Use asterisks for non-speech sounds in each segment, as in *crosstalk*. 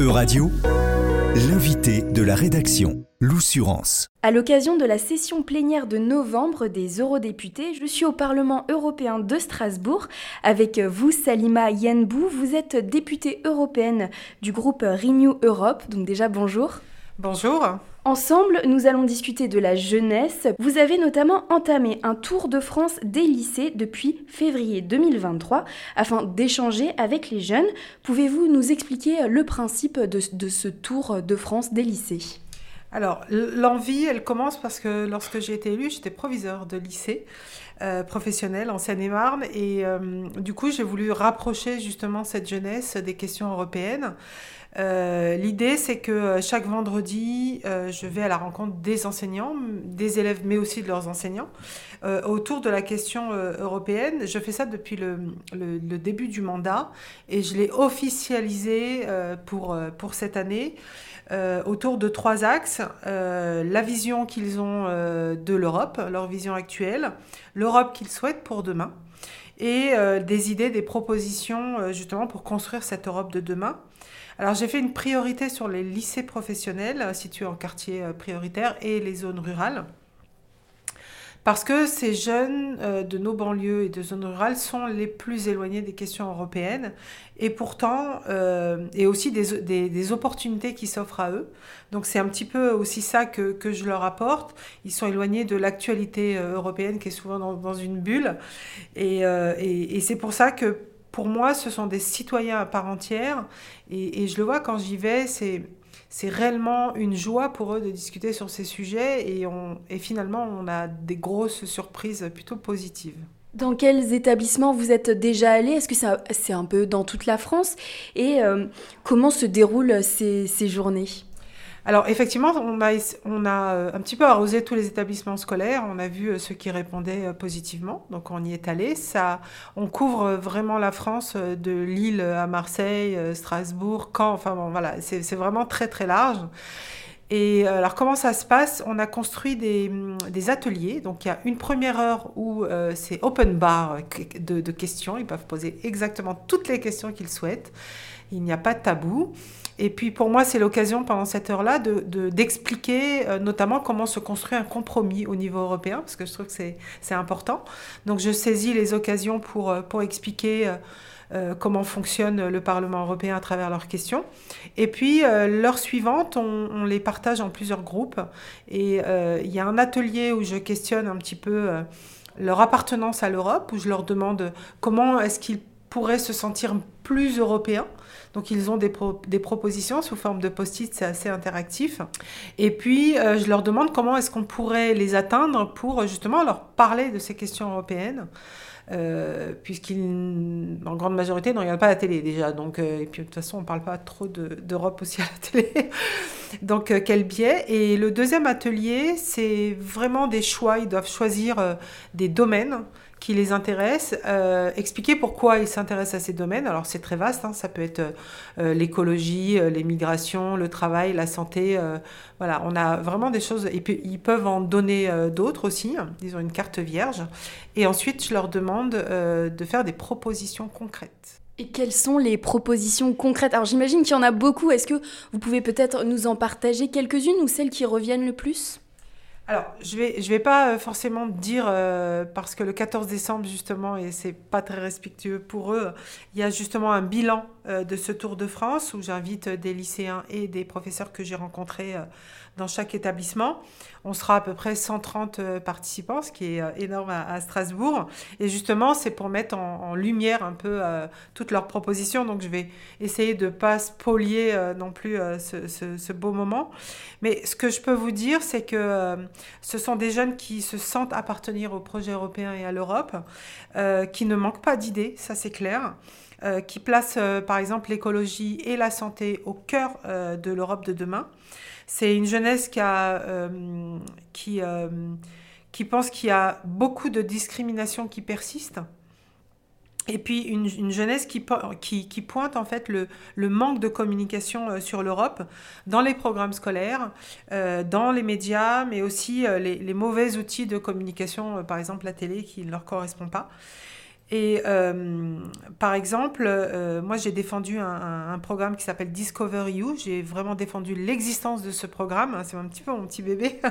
E-Radio, l'invité de la rédaction, l'Oussurance. À l'occasion de la session plénière de novembre des eurodéputés, je suis au Parlement européen de Strasbourg avec vous, Salima Yenbou. Vous êtes députée européenne du groupe Renew Europe, donc déjà bonjour. Bonjour. Ensemble, nous allons discuter de la jeunesse. Vous avez notamment entamé un tour de France des lycées depuis février 2023 afin d'échanger avec les jeunes. Pouvez-vous nous expliquer le principe de, ce tour de France des lycées? Alors, l'envie, elle commence parce que lorsque j'ai été élue, j'étais proviseur de lycée euh, professionnel en Seine-et-Marne. Et euh, du coup, j'ai voulu rapprocher justement cette jeunesse des questions européennes. Euh, l'idée, c'est que euh, chaque vendredi, je vais à la rencontre des enseignants, des élèves, mais aussi de leurs enseignants, autour de la question européenne. Je fais ça depuis le, le, début du mandat et je l'ai officialisé pour cette année. Autour de trois axes. la vision qu'ils ont de l'Europe, leur vision actuelle, l'Europe qu'ils souhaitent pour demain, et des idées, des propositions justement pour construire cette Europe de demain. Alors j'ai fait une priorité sur les lycées professionnels euh, situés en quartier euh, prioritaire et les zones rurales. Parce que ces jeunes euh, de nos banlieues et de zones rurales sont les plus éloignés des questions européennes et pourtant, et aussi des, des, opportunités qui s'offrent à eux. Donc c'est un petit peu aussi ça que, que, je leur apporte. Ils sont éloignés de l'actualité européenne qui est souvent dans, dans une bulle. Et, et, et c'est pour ça que pour moi, ce sont des citoyens à part entière. Et, je le vois quand j'y vais, c'est, c'est réellement une joie pour eux de discuter sur ces sujets. Et, finalement, on a des grosses surprises plutôt positives. Dans quels établissements vous êtes déjà allé Est-ce que c'est un peu dans toute la France? Et euh, comment se déroulent ces journées? Alors effectivement, on a, euh, un petit peu arrosé tous les établissements scolaires, on a vu euh, ceux qui répondaient euh, positivement, donc on y est allé. Ça, on couvre vraiment la France de Lille à Marseille, Strasbourg, Caen, enfin bon voilà, c'est vraiment très très large. Et alors comment ça se passe? On a construit des, mm, des, ateliers. Donc il y a une première heure où c'est open bar de, questions. Ils peuvent poser exactement toutes les questions qu'ils souhaitent. Il n'y a pas de tabou. Et puis pour moi, c'est l'occasion pendant cette heure-là d'expliquer de, d'expliquer euh, notamment comment se construit un compromis au niveau européen, parce que je trouve que c'est important. Donc je saisis les occasions pour, euh, pour expliquer euh, comment fonctionne le Parlement européen à travers leurs questions. Et puis l'heure suivante, on, on, les partage en plusieurs groupes. Et il y a un atelier où je questionne un petit peu leur appartenance à l'Europe, où je leur demande comment est-ce qu'ils pourraient se sentir plus européens. Donc ils ont des, propositions sous forme de post-it, c'est assez interactif. Et puis euh, je leur demande comment est-ce qu'on pourrait les atteindre pour justement leur parler de ces questions européennes. Euh, puisqu'ils, en grande majorité, ne regardent pas la télé déjà. Donc, euh, et puis de toute façon, on ne parle pas trop d'Europe aussi à la télé. *laughs* donc, quel biais Et le deuxième atelier, c'est vraiment des choix. Ils doivent choisir des domaines qui les intéressent, euh, expliquer pourquoi ils s'intéressent à ces domaines. Alors c'est très vaste, hein. ça peut être euh, l'écologie, euh, les migrations, le travail, la santé. voilà, on a vraiment des choses. Et puis ils peuvent en donner d'autres aussi. Ils ont une carte vierge. Et ensuite, je leur demande de faire des propositions concrètes. Et quelles sont les propositions concrètes? Alors j'imagine qu'il y en a beaucoup. Est-ce que vous pouvez peut-être nous en partager quelques-unes ou celles qui reviennent le plus? Alors, je vais, je vais pas euh, forcément dire, euh, parce que le 14 décembre, justement, et c'est pas très respectueux pour eux, il y a justement un bilan euh, de ce Tour de France où j'invite des lycéens et des professeurs que j'ai rencontrés dans chaque établissement. On sera à peu près 130 participants, ce qui est énorme à, Strasbourg. Et justement, c'est pour mettre en, lumière un peu toutes leurs propositions. Donc, je vais essayer de ne pas spolier non plus ce, beau moment. Mais ce que je peux vous dire, c'est que ce sont des jeunes qui se sentent appartenir au projet européen et à l'Europe, euh, qui ne manquent pas d'idées, ça c'est clair. Euh, qui placent euh, par exemple l'écologie et la santé au cœur de l'Europe de demain. C'est une jeunesse qui, qui, qui pense qu'il y a beaucoup de discrimination qui persiste et puis une, jeunesse qui, pointe en fait le, manque de communication euh, sur l'Europe dans les programmes scolaires, euh, dans les médias, mais aussi euh, les, mauvais outils de communication, par exemple la télé qui ne leur correspond pas. Et par exemple, moi j'ai défendu un, programme qui s'appelle Discover You. J'ai vraiment défendu l'existence de ce programme. C'est un petit peu mon petit bébé. *laughs*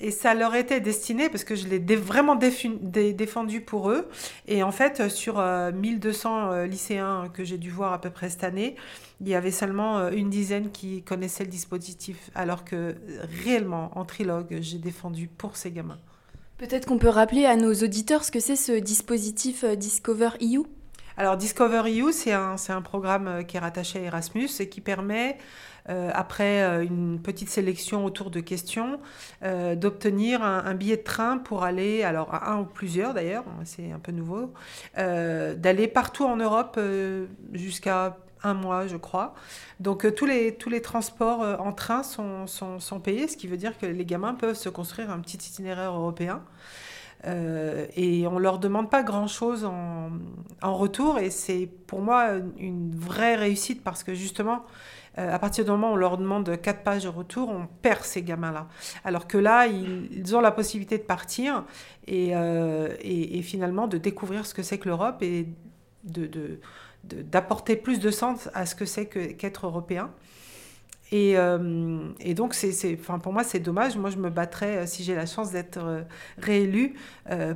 Et ça leur était destiné parce que je l'ai vraiment défendu pour eux. Et en fait, sur 1200 euh, euh, lycéens que j'ai dû voir à peu près cette année, il y avait seulement euh, une dizaine qui connaissaient le dispositif. Alors que réellement, en trilogue, j'ai défendu pour ces gamins. Peut-être qu'on peut rappeler à nos auditeurs ce que c'est ce dispositif Discover EU alors Discover EU, c'est un, un, programme qui est rattaché à Erasmus et qui permet euh, après euh, une petite sélection autour de questions, euh, d'obtenir un, billet de train pour aller, alors à un ou plusieurs d'ailleurs, c'est un peu nouveau, d'aller partout en Europe jusqu'à un mois, je crois. Donc tous, les, tous les transports en train sont, sont, payés, ce qui veut dire que les gamins peuvent se construire un petit itinéraire européen. et on leur demande pas grand-chose en, en, retour. Et c'est pour moi une vraie réussite parce que justement, euh, à partir du moment où on leur demande quatre pages de retour, on perd ces gamins-là. Alors que là, ils, ont la possibilité de partir euh, et, et, finalement de découvrir ce que c'est que l'Europe et de, d'apporter plus de sens à ce que c'est qu'être européen. Et, euh, et, donc, c'est, enfin, pour moi, c'est dommage. Moi, je me battrais, si j'ai la chance d'être réélu,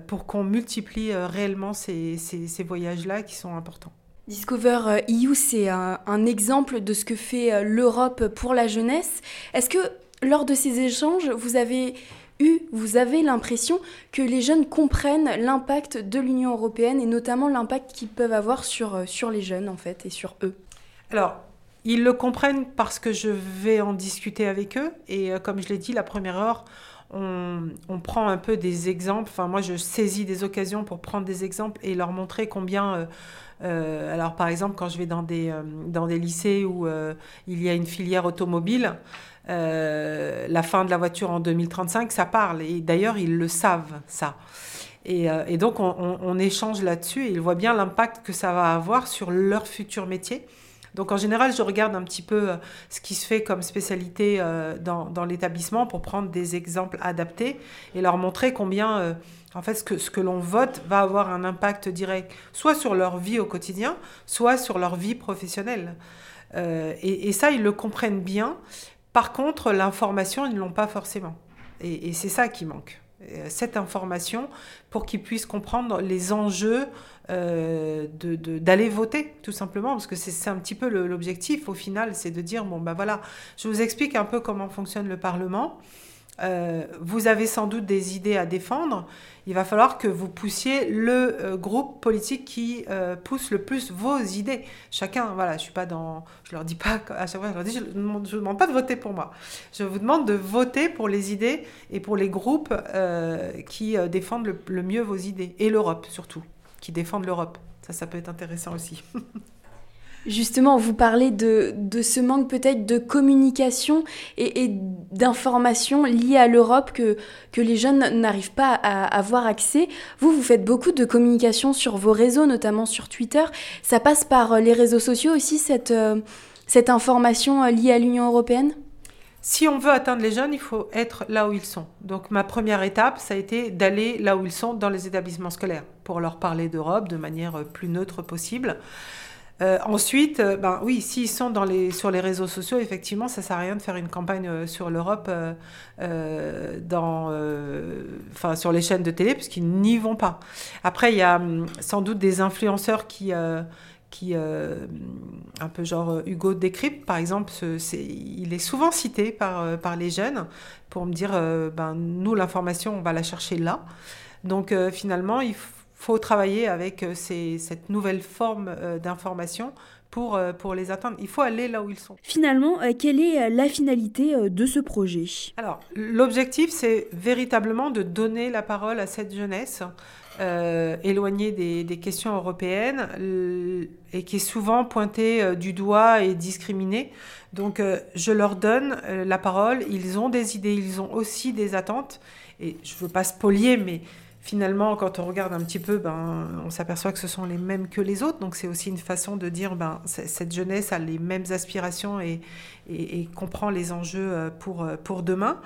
pour qu'on multiplie réellement ces, ces, voyages-là qui sont importants. Discover EU, c'est un, exemple de ce que fait euh, l'Europe pour la jeunesse. Est-ce que lors de ces échanges, vous avez eu, vous avez l'impression que les jeunes comprennent l'impact de l'Union européenne et notamment l'impact qu'ils peuvent avoir sur, euh, sur les jeunes en fait et sur eux Alors, ils le comprennent parce que je vais en discuter avec eux et euh, comme je l'ai dit, la première heure, on, on, prend un peu des exemples. Enfin, moi, je saisis des occasions pour prendre des exemples et leur montrer combien euh, alors par exemple, quand je vais dans des, dans des lycées où il y a une filière automobile, la fin de la voiture en 2035, ça parle. Et d'ailleurs, ils le savent, ça. Et, et donc, on, échange là-dessus et ils voient bien l'impact que ça va avoir sur leur futur métier. Donc en général, je regarde un petit peu ce qui se fait comme spécialité dans, l'établissement pour prendre des exemples adaptés et leur montrer combien en fait, ce que, l'on vote va avoir un impact direct, soit sur leur vie au quotidien, soit sur leur vie professionnelle. Euh, et, ça, ils le comprennent bien. Par contre, l'information, ils ne l'ont pas forcément. Et, c'est ça qui manque. Euh, cette information pour qu'ils puissent comprendre les enjeux euh, d'aller voter, tout simplement, parce que c'est un petit peu l'objectif au final, c'est de dire, bon ben voilà, je vous explique un peu comment fonctionne le Parlement. Euh, vous avez sans doute des idées à défendre. Il va falloir que vous poussiez le euh, groupe politique qui euh, pousse le plus vos idées. Chacun, voilà, je suis leur dis pas à chaque fois, je leur dis, je ne demande, pas de voter pour moi. Je vous demande de voter pour les idées et pour les groupes qui défendent le mieux vos idées et l'Europe surtout, qui défendent l'Europe. Ça, ça peut être intéressant aussi. *laughs* Justement, vous parlez de, ce manque peut-être de communication et, d'informations liées à l'Europe que, les jeunes n'arrivent pas à avoir accès. Vous, vous faites beaucoup de communication sur vos réseaux, notamment sur Twitter. Ça passe par euh, les réseaux sociaux aussi, cette, euh, information euh, liée à l'Union européenne? Si on veut atteindre les jeunes, il faut être là où ils sont. Donc ma première étape, ça a été d'aller là où ils sont dans les établissements scolaires pour leur parler d'Europe de manière plus neutre possible. Euh, ensuite, euh, ben oui, s'ils sont dans les, sur les réseaux sociaux, effectivement, ça sert à rien de faire une campagne euh, sur l'Europe, dans, enfin sur les chaînes de télé, puisqu'ils n'y vont pas. Après, il y a hum, sans doute des influenceurs qui, qui un peu genre Hugo Décrypte, par exemple, il est souvent cité par, par les jeunes pour me dire, ben nous l'information, on va la chercher là. Donc finalement, il faut faut travailler avec euh, ces, cette nouvelle forme euh, d'information pour, euh, pour les atteindre. Il faut aller là où ils sont. Finalement, quelle est la finalité de ce projet? Alors, l'objectif, c'est véritablement de donner la parole à cette jeunesse éloignée des, des, questions européennes et qui est souvent pointée du doigt et discriminée. Donc, je leur donne la parole. Ils ont des idées, ils ont aussi des attentes. Et je ne veux pas spolier, mais finalement, quand on regarde un petit peu, ben, on s'aperçoit que ce sont les mêmes que les autres. Donc c'est aussi une façon de dire, ben, cette jeunesse a les mêmes aspirations et, et, comprend les enjeux euh, pour, euh, pour demain.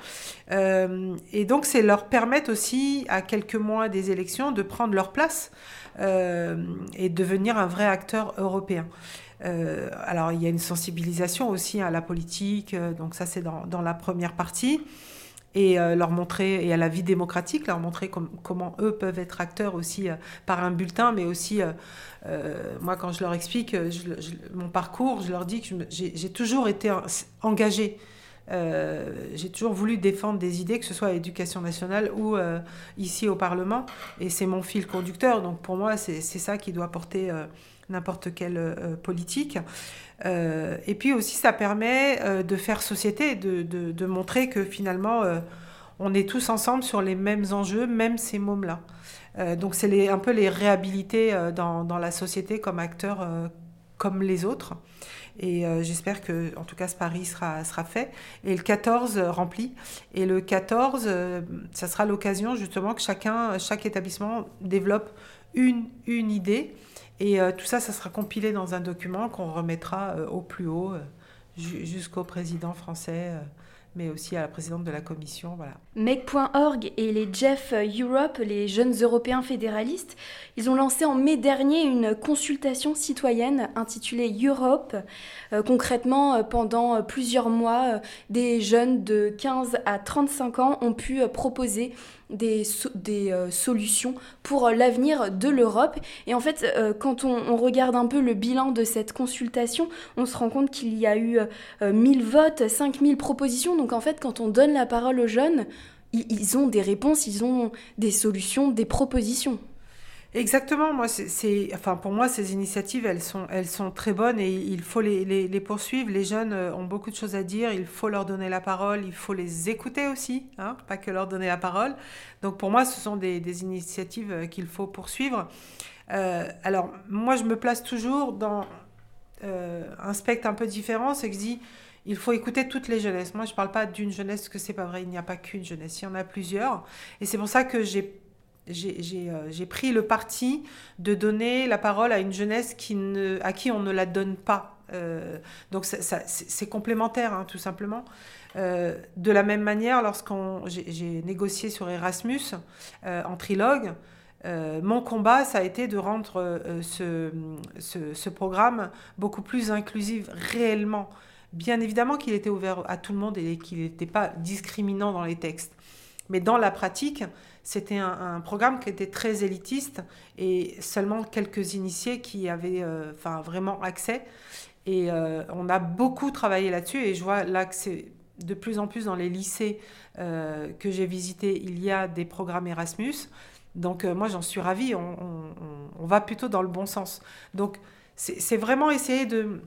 Euh, et donc c'est leur permettre aussi, à quelques mois des élections, de prendre leur place et devenir un vrai acteur européen. alors il y a une sensibilisation aussi à la politique, donc ça c'est dans, dans la première partie et euh, leur montrer, et à la vie démocratique, leur montrer comment eux peuvent être acteurs aussi euh, par un bulletin, mais aussi, euh, moi quand je leur explique mon parcours, je leur dis que j'ai toujours été engagée. j'ai toujours voulu défendre des idées, que ce soit à l'éducation nationale ou ici au Parlement, et c'est mon fil conducteur. Donc pour moi, c'est ça qui doit porter n'importe quelle politique. Euh, et puis aussi, ça permet euh, de faire société, de, de, montrer que finalement, euh, on est tous ensemble sur les mêmes enjeux, même ces mômes-là. donc c'est un peu les réhabiliter dans, dans, la société comme acteurs comme les autres. Et j'espère que, en tout cas, ce pari sera, sera fait. Et le 14 rempli. Et le 14, ça sera l'occasion justement que chacun, chaque établissement développe une, une idée et euh, tout ça, ça sera compilé dans un document qu'on remettra euh, au plus haut, euh, jusqu'au président français mais aussi à la présidente de la commission. Voilà. Make.org et les Jeff Europe, les jeunes européens fédéralistes, ils ont lancé en mai dernier une consultation citoyenne intitulée Europe. concrètement, pendant plusieurs mois, des jeunes de 15 à 35 ans ont pu proposer des, euh, solutions pour euh, l'avenir de l'Europe. Et en fait, euh, quand on, regarde un peu le bilan de cette consultation, on se rend compte qu'il y a eu 1000 votes, 5000 propositions. Donc en fait, quand on donne la parole aux jeunes, ils ont des réponses, ils ont des solutions, des propositions. Exactement, moi, c'est, enfin, pour moi, ces initiatives, elles sont, elles sont très bonnes et il faut les, poursuivre. Les jeunes euh, ont beaucoup de choses à dire, il faut leur donner la parole, il faut les écouter aussi, hein, pas que leur donner la parole. Donc pour moi, ce sont des, initiatives euh, qu'il faut poursuivre. Euh, alors, moi, je me place toujours dans un spectre un peu différent, c'est que je dis, il faut écouter toutes les jeunesses. Moi, je ne parle pas d'une jeunesse, parce que c'est pas vrai, il n'y a pas qu'une jeunesse, il y en a plusieurs. Et c'est pour ça que j'ai j'ai pris le parti de donner la parole à une jeunesse qui ne, à qui on ne la donne pas. Euh, donc c'est complémentaire, hein, tout simplement. Euh, de la même manière, lorsqu'on j'ai négocié sur Erasmus en trilogue, mon combat, ça a été de rendre ce, programme beaucoup plus inclusif réellement. Bien évidemment qu'il était ouvert à tout le monde et qu'il n'était pas discriminant dans les textes. Mais dans la pratique, c'était un, programme qui était très élitiste et seulement quelques initiés qui avaient euh, enfin, vraiment accès. Et euh, on a beaucoup travaillé là-dessus et je vois là que c'est de plus en plus dans les lycées euh, que j'ai visités, il y a des programmes Erasmus. Donc moi j'en suis ravie, on, va plutôt dans le bon sens. Donc c'est vraiment essayer de,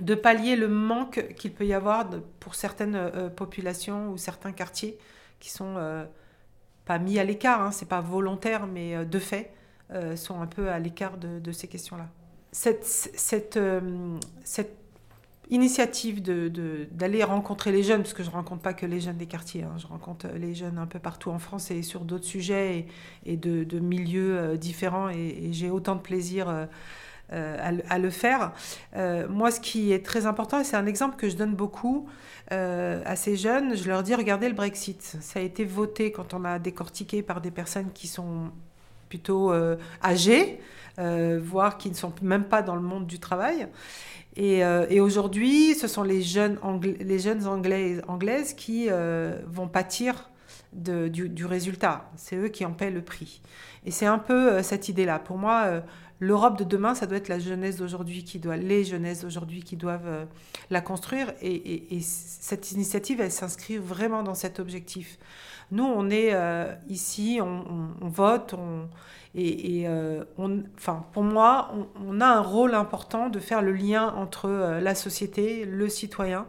de pallier le manque qu'il peut y avoir pour certaines populations ou certains quartiers qui sont pas mis à l'écart, hein, c'est pas volontaire, mais euh, de fait, euh, sont un peu à l'écart de, ces questions-là. Cette, cette, euh, cette initiative d'aller de, rencontrer les jeunes, parce que je ne rencontre pas que les jeunes des quartiers, hein, je rencontre les jeunes un peu partout en France et sur d'autres sujets et, de, milieux différents, et, j'ai autant de plaisir. À, à, le faire. moi, ce qui est très important, et c'est un exemple que je donne beaucoup, euh, à ces jeunes, je leur dis regardez le Brexit. Ça a été voté quand on a décortiqué par des personnes qui sont plutôt euh, âgées, euh, voire qui ne sont même pas dans le monde du travail. Et, aujourd'hui, ce sont les jeunes, les jeunes anglais, anglaises qui vont pâtir du, résultat. C'est eux qui en paient le prix. Et c'est un peu cette idée-là. Pour moi, l'Europe de demain, ça doit être la jeunesse d'aujourd'hui qui doit, les jeunesses d'aujourd'hui qui doivent euh, la construire. Et, cette initiative, elle s'inscrit vraiment dans cet objectif. Nous, on est euh, ici, on, vote, on, et, euh, on, enfin, pour moi, on, a un rôle important de faire le lien entre la société, le citoyen,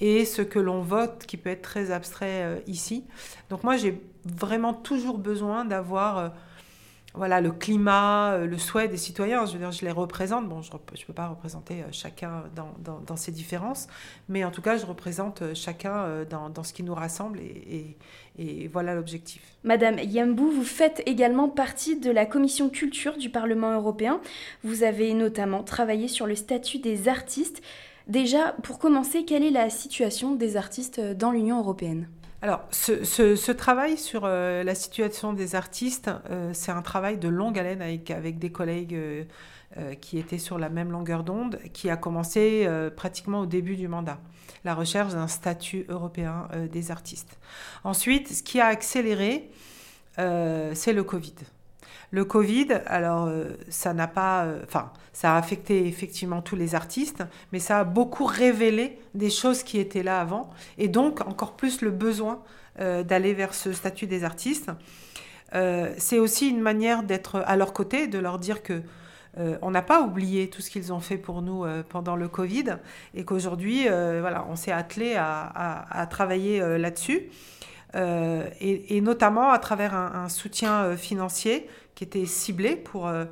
et ce que l'on vote, qui peut être très abstrait ici. Donc moi, j'ai vraiment toujours besoin d'avoir voilà, le climat, le souhait des citoyens. Je veux dire, je les représente. Bon, je ne peux pas représenter chacun dans, ces différences, mais en tout cas, je représente chacun dans, ce qui nous rassemble et, et, et voilà l'objectif. Madame Yambou, vous faites également partie de la commission culture du Parlement européen. Vous avez notamment travaillé sur le statut des artistes. Déjà, pour commencer, quelle est la situation des artistes dans l'Union européenne? Alors, ce, travail sur euh, la situation des artistes, euh, c'est un travail de longue haleine avec, avec des collègues euh, qui étaient sur la même longueur d'onde, qui a commencé pratiquement au début du mandat, la recherche d'un statut européen des artistes. Ensuite, ce qui a accéléré, c'est le Covid. Le Covid, alors euh, ça n'a pas, euh, enfin, ça a affecté effectivement tous les artistes, mais ça a beaucoup révélé des choses qui étaient là avant, et donc encore plus le besoin euh, d'aller vers ce statut des artistes. c'est aussi une manière d'être à leur côté, de leur dire que on n'a pas oublié tout ce qu'ils ont fait pour nous pendant le Covid et qu'aujourd'hui, voilà, on s'est attelé à, travailler là-dessus. Et, notamment à travers un soutien financier qui était ciblé pour, euh,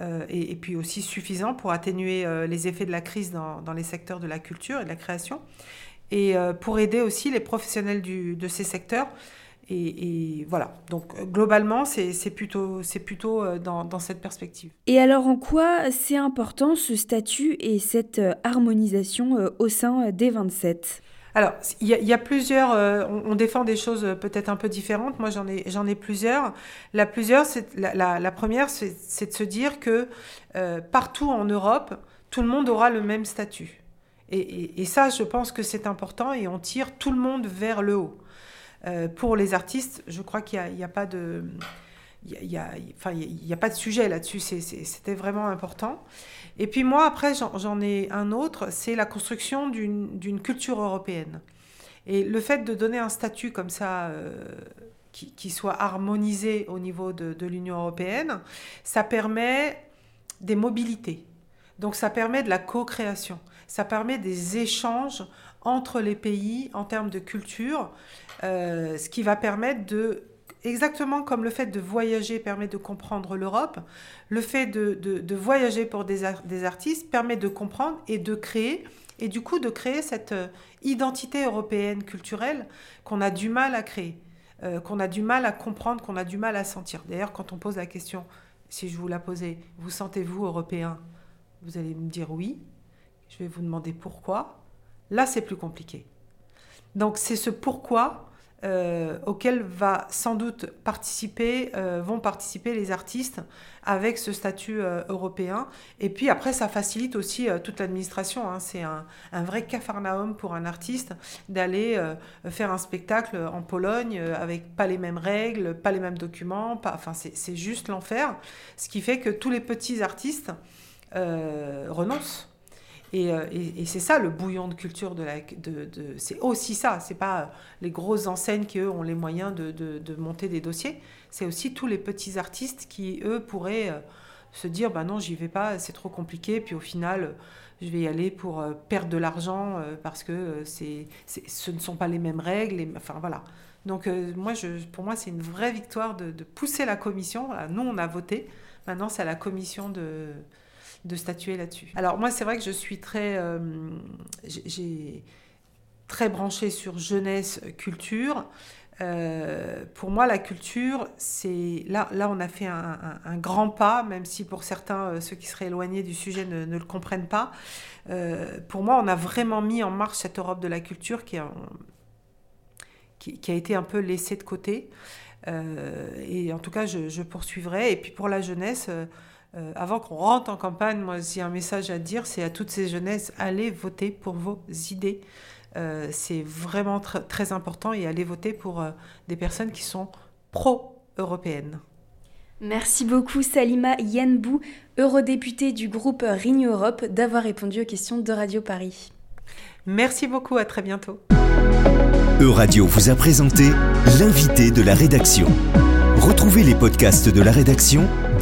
euh, et, puis aussi suffisant pour atténuer euh, les effets de la crise dans, les secteurs de la culture et de la création, et pour aider aussi les professionnels de ces secteurs. Et, voilà, donc globalement, c'est plutôt, plutôt dans, cette perspective. Et alors en quoi c'est important ce statut et cette harmonisation au sein des 27 alors, il y, a plusieurs. Euh, on, défend des choses peut-être un peu différentes. Moi, j'en ai, j'en ai plusieurs. La, plusieurs, la, la, première, c'est, de se dire que euh, partout en Europe, tout le monde aura le même statut. Et, et, ça, je pense que c'est important et on tire tout le monde vers le haut. Euh, pour les artistes, je crois qu'il n'y a, a, pas de. Il n'y a, il a pas de sujet là-dessus, c'était vraiment important. Et puis moi, après, j'en ai un autre, c'est la construction d'une culture européenne. Et le fait de donner un statut comme ça, euh, qui, soit harmonisé au niveau de, l'Union européenne, ça permet des mobilités. Donc ça permet de la co-création, ça permet des échanges entre les pays en termes de culture, euh, ce qui va permettre de exactement comme le fait de voyager permet de comprendre l'Europe, le fait de, voyager pour des, des, artistes permet de comprendre et de créer, et du coup de créer cette euh, identité européenne culturelle qu'on a du mal à créer, euh, qu'on a du mal à comprendre, qu'on a du mal à sentir. D'ailleurs, quand on pose la question, si je vous la posais, vous sentez-vous européen? Vous allez me dire oui. Je vais vous demander pourquoi. Là, c'est plus compliqué. Donc c'est ce pourquoi euh, auquel va sans doute participer, euh, vont participer les artistes avec ce statut euh, européen. Et puis après, ça facilite aussi toute l'administration. Hein. C'est un, vrai cafarnaum pour un artiste d'aller faire un spectacle en Pologne avec pas les mêmes règles, pas les mêmes documents. Pas, enfin, c'est juste l'enfer. Ce qui fait que tous les petits artistes renoncent euh, et, c'est ça le bouillon de culture de la. C'est aussi ça. C'est pas les grosses enseignes qui eux ont les moyens de, monter des dossiers. C'est aussi tous les petits artistes qui eux pourraient euh, se dire bah non j'y vais pas, c'est trop compliqué. Puis au final je vais y aller pour euh, perdre de l'argent parce que c'est, ce ne sont pas les mêmes règles. Enfin voilà. Donc moi pour moi c'est une vraie victoire de, pousser la commission. nous on a voté. Maintenant c'est à la commission de de statuer là-dessus. Alors moi, c'est vrai que je suis très, euh, j'ai très branchée sur jeunesse, culture. Euh, pour moi, la culture, c'est là, là, on a fait un, grand pas, même si pour certains, euh, ceux qui seraient éloignés du sujet ne, le comprennent pas. pour moi, on a vraiment mis en marche cette Europe de la culture qui a, été un peu laissée de côté. et en tout cas, je, poursuivrai. Et puis pour la jeunesse, euh, avant qu'on rentre en campagne, moi, j'ai un message à dire, c'est à toutes ces jeunesses, allez voter pour vos idées. Euh, c'est vraiment très important et allez voter pour euh, des personnes qui sont pro-européennes. Merci beaucoup Salima Yenbou, eurodéputée du groupe Renew Europe, d'avoir répondu aux questions de Radio Paris. Merci beaucoup, à très bientôt. Euradio vous a présenté l'invité de la rédaction. Retrouvez les podcasts de la rédaction